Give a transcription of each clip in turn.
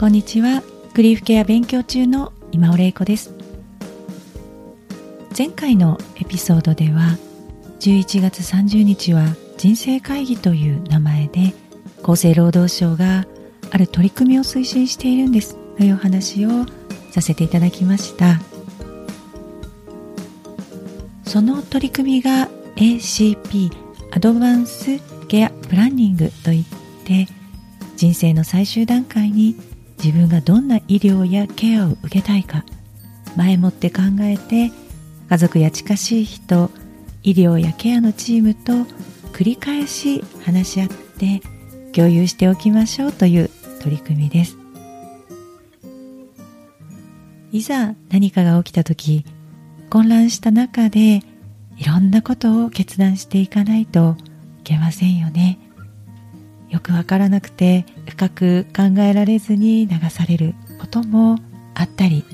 こんにちは。グリーフケア勉強中の今尾玲子です。前回のエピソードでは11月30日は人生会議という名前で厚生労働省がある取り組みを推進しているんですというお話をさせていただきました。その取り組みが ACP アドバンスケアプランニングといって人生の最終段階に自分がどんな医療やケアを受けたいか前もって考えて家族や近しい人医療やケアのチームと繰り返し話し合って共有しておきましょうという取り組みです。いざ何かが起きた時混乱した中でいろんなことを決断していかないといけませんよね。よくわからなくて深く考えられずに流されることもあったり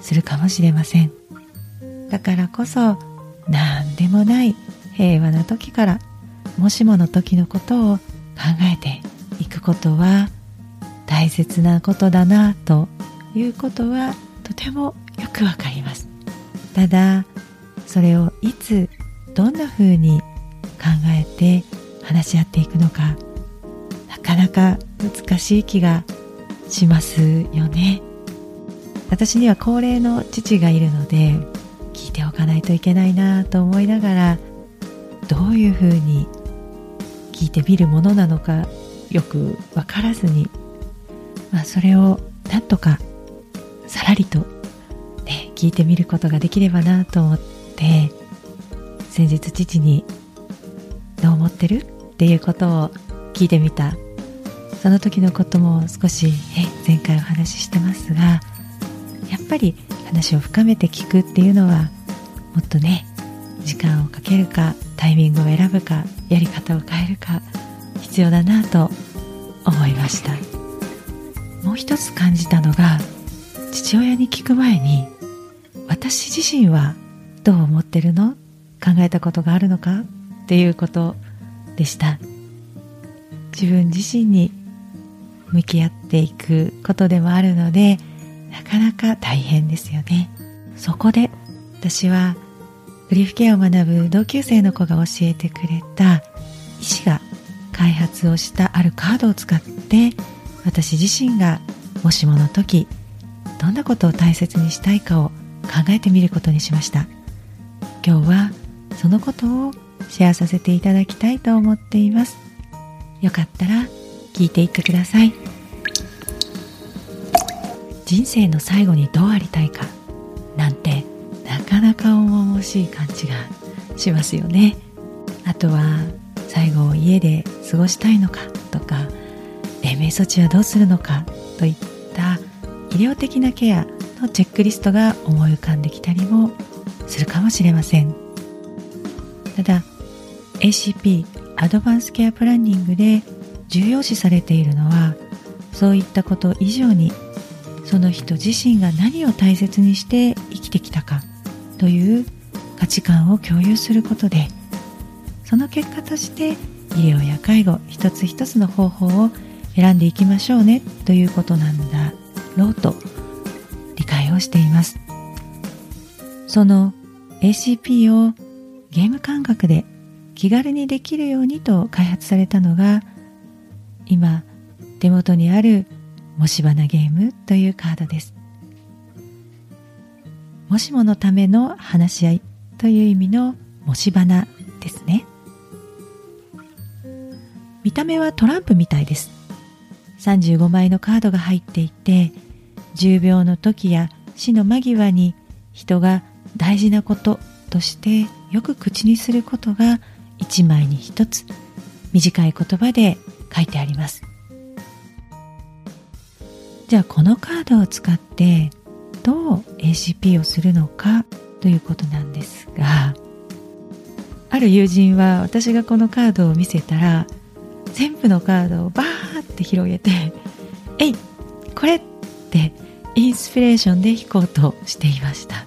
するかもしれません。だからこそ何でもない平和な時からもしもの時のことを考えていくことは大切なことだなということはとてもよくわかります。ただそれをいつどんな風に考えて話し合っていくのかかなか難しい気がしますよね私には高齢の父がいるので聞いておかないといけないなと思いながらどういうふうに聞いてみるものなのかよく分からずに、まあ、それをなんとかさらりと、ね、聞いてみることができればなと思って先日父に「どう思ってる?」っていうことを聞いてみたその時のことも少し、ね、前回お話ししてますがやっぱり話を深めて聞くっていうのはもっとね時間をかけるかタイミングを選ぶかやり方を変えるか必要だなと思いました。もう一つ感じたのが父親に聞く前に私自身はどう思ってるの？考えたことがあるのか？っていうことでした。自分自身に向き合っていくことでもあるのでなかなか大変ですよね。そこで私はグリフケアを学ぶ同級生の子が教えてくれた医師が開発をしたあるカードを使って私自身がもしもの時どんなことを大切にしたいかを考えてみることにしました。今日はそのことをシェアさせていただきたいと思っています。よかったら聞いていってください。人生の最後にどうありたいかなんてなかなか重々しい感じがしますよね。あとは最後を家で過ごしたいのかとか延命措置はどうするのかといった医療的なケアのチェックリストが思い浮かんできたりもするかもしれません。ただ ACP アドバンスケアプランニングで重要視されているのはそういったこと以上にその人自身が何を大切にして生きてきたかという価値観を共有することでその結果として医療や介護一つ一つの方法を選んでいきましょうねということなんだろうと理解をしています。その ACP をゲーム感覚で気軽にできるようにと開発されたのが今手元にあるもし花ゲームというカードです。もしものための話し合いという意味のもし花ですね。見た目はトランプみたいです。35枚のカードが入っていて重病の時や死の間際に人が大事なこととしてよく口にすることが1枚に1つ。短い言葉で書いてありますじゃあこのカードを使ってどう ACP をするのかということなんですがある友人は私がこのカードを見せたら全部のカードをバーって広げて「えいこれ!」ってインスピレーションで弾こうとしていました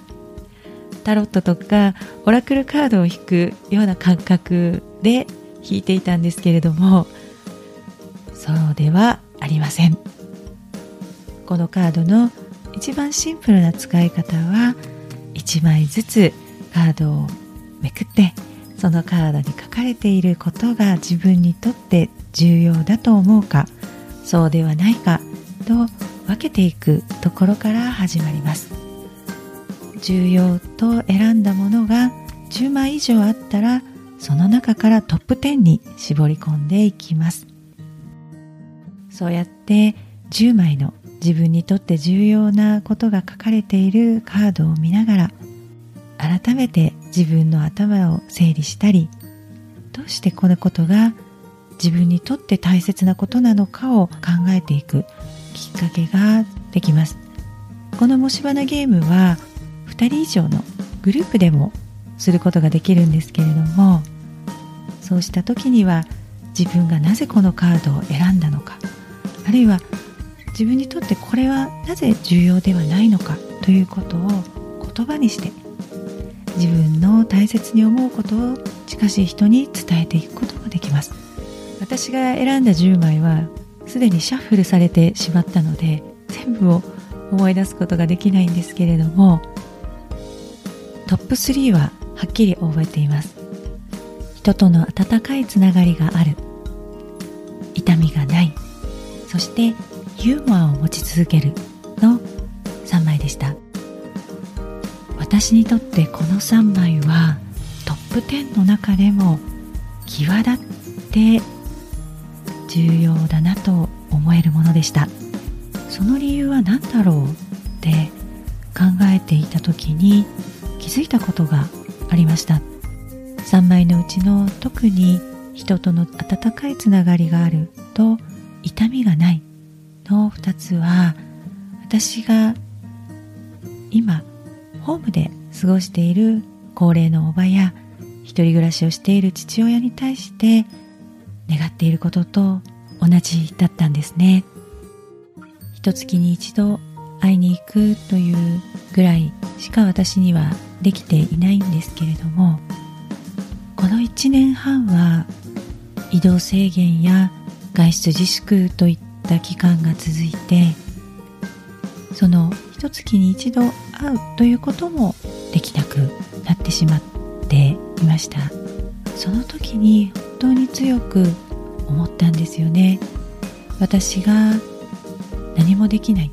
タロットとかオラクルカードを引くような感覚で弾いていたんですけれどもそうではありません。このカードの一番シンプルな使い方は1枚ずつカードをめくってそのカードに書かれていることが自分にとって重要だと思うかそうではないかと分けていくところから始まります。重要と選んだものが10枚以上あったらその中からトップ10に絞り込んでいきます。そうやって10枚の自分にとって重要なことが書かれているカードを見ながら改めて自分の頭を整理したりどうしてこのことが自分にとって大切なことなのかを考えていくきっかけができます。この模試花ゲームは2人以上のグループでもすることができるんですけれどもそうした時には自分がなぜこのカードを選んだのかあるいは自分にとってこれはなぜ重要ではないのかということを言葉にして自分の大切に思うことを近しい人に伝えていくことができます。私が選んだ10枚はすでにシャッフルされてしまったので全部を思い出すことができないんですけれどもトップ3ははっきり覚えています。人との温かいつながりがある。痛みがない。そしてユーモアを持ち続けるの3枚でした。私にとってこの3枚はトップ10の中でも際立って重要だなと思えるものでした。その理由は何だろうって考えていた時に気づいたことがありました。3枚のうちの特に人との温かいつながりがあると痛みがないの2つは私が今ホームで過ごしている高齢のおばや一人暮らしをしている父親に対して願っていることと同じだったんですね。一月に一度会いに行くというぐらいしか私にはできていないんですけれどもこの1年半は移動制限や外出自粛といった期間が続いてその一月に一度会うということもできなくなってしまっていました。その時に本当に強く思ったんですよね。私が何もできない。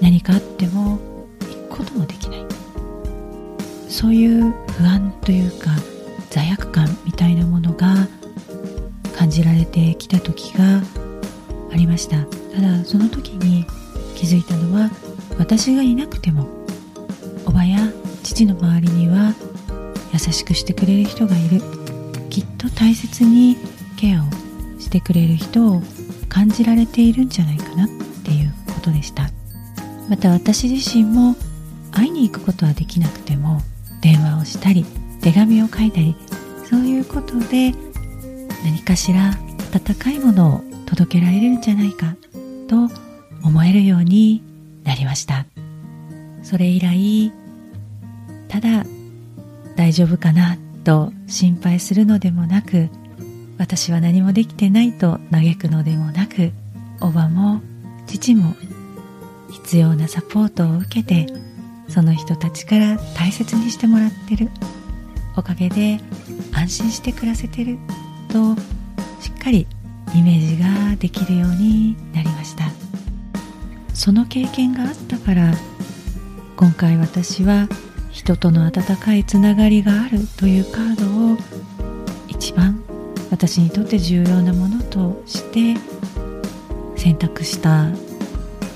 何かあっても行くこともできない。そういう不安というか罪悪感みたいなものがじられてきた時がありました。ただその時に気づいたのは私がいなくてもおばや父の周りには優しくしてくれる人がいる。きっと大切にケアをしてくれる人を感じられているんじゃないかなっていうことでした。また私自身も会いに行くことはできなくても電話をしたり手紙を書いたりそういうことで何かしら温かいものを届けられるんじゃないかと思えるようになりました。それ以来ただ大丈夫かなと心配するのでもなく私は何もできてないと嘆くのでもなくおばも父も必要なサポートを受けてその人たちから大切にしてもらってる。おかげで安心して暮らせてる。としっかりイメージができるようになりました。その経験があったから今回私は人との温かいつながりがあるというカードを一番私にとって重要なものとして選択した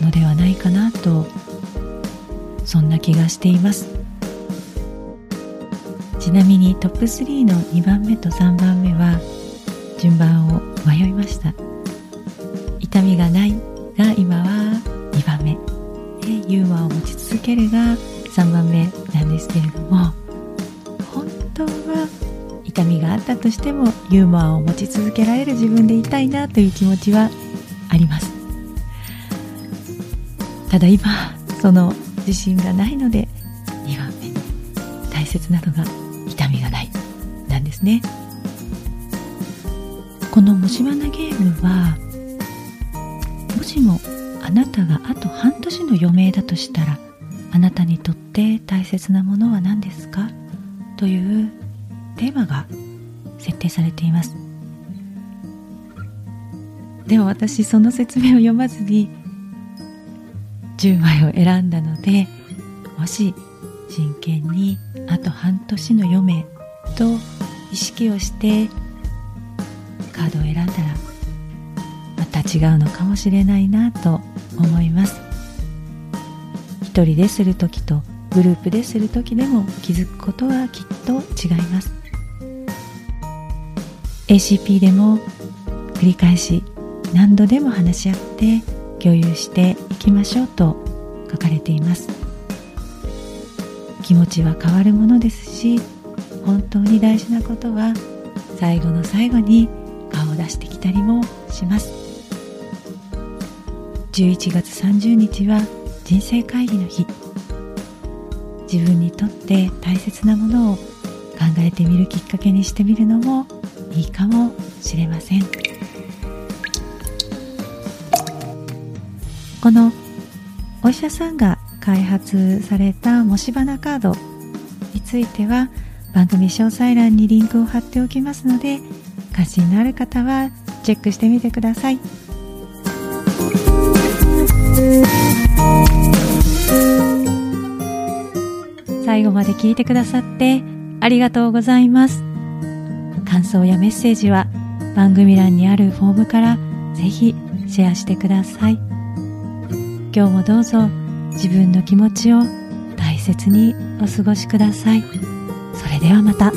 のではないかなとそんな気がしています。ちなみにトップ3の2番目と3番目は順番を迷いました。痛みがないが今は2番目。でユーモアを持ち続けるが3番目なんですけれども本当は痛みがあったとしてもユーモアを持ち続けられる自分でいたいなという気持ちはあります。ただ今その自信がないので2番目に大切なのが痛みがないなんですね。このもし花ゲームはもしもあなたがあと半年の余命だとしたらあなたにとって大切なものは何ですか？というテーマが設定されています。でも私その説明を読まずに10枚を選んだのでもし真剣にあと半年の余命と意識をしてカードを選んだらまた違うのかもしれないなと思います。一人でする時とグループでする時でも気づくことはきっと違います。ACP でも繰り返し何度でも話し合って共有していきましょうと書かれています。気持ちは変わるものですし本当に大事なことは最後の最後に顔を出してきたりもします。11月30日は人生会議の日。自分にとって大切なものを考えてみるきっかけにしてみるのもいいかもしれません。このお医者さんが開発されたもし花カードについては番組詳細欄にリンクを貼っておきますので関心のある方はチェックしてみてください。最後まで聞いてくださってありがとうございます。感想やメッセージは番組欄にあるフォームからぜひシェアしてください。今日もどうぞ自分の気持ちを大切にお過ごしください。それではまた。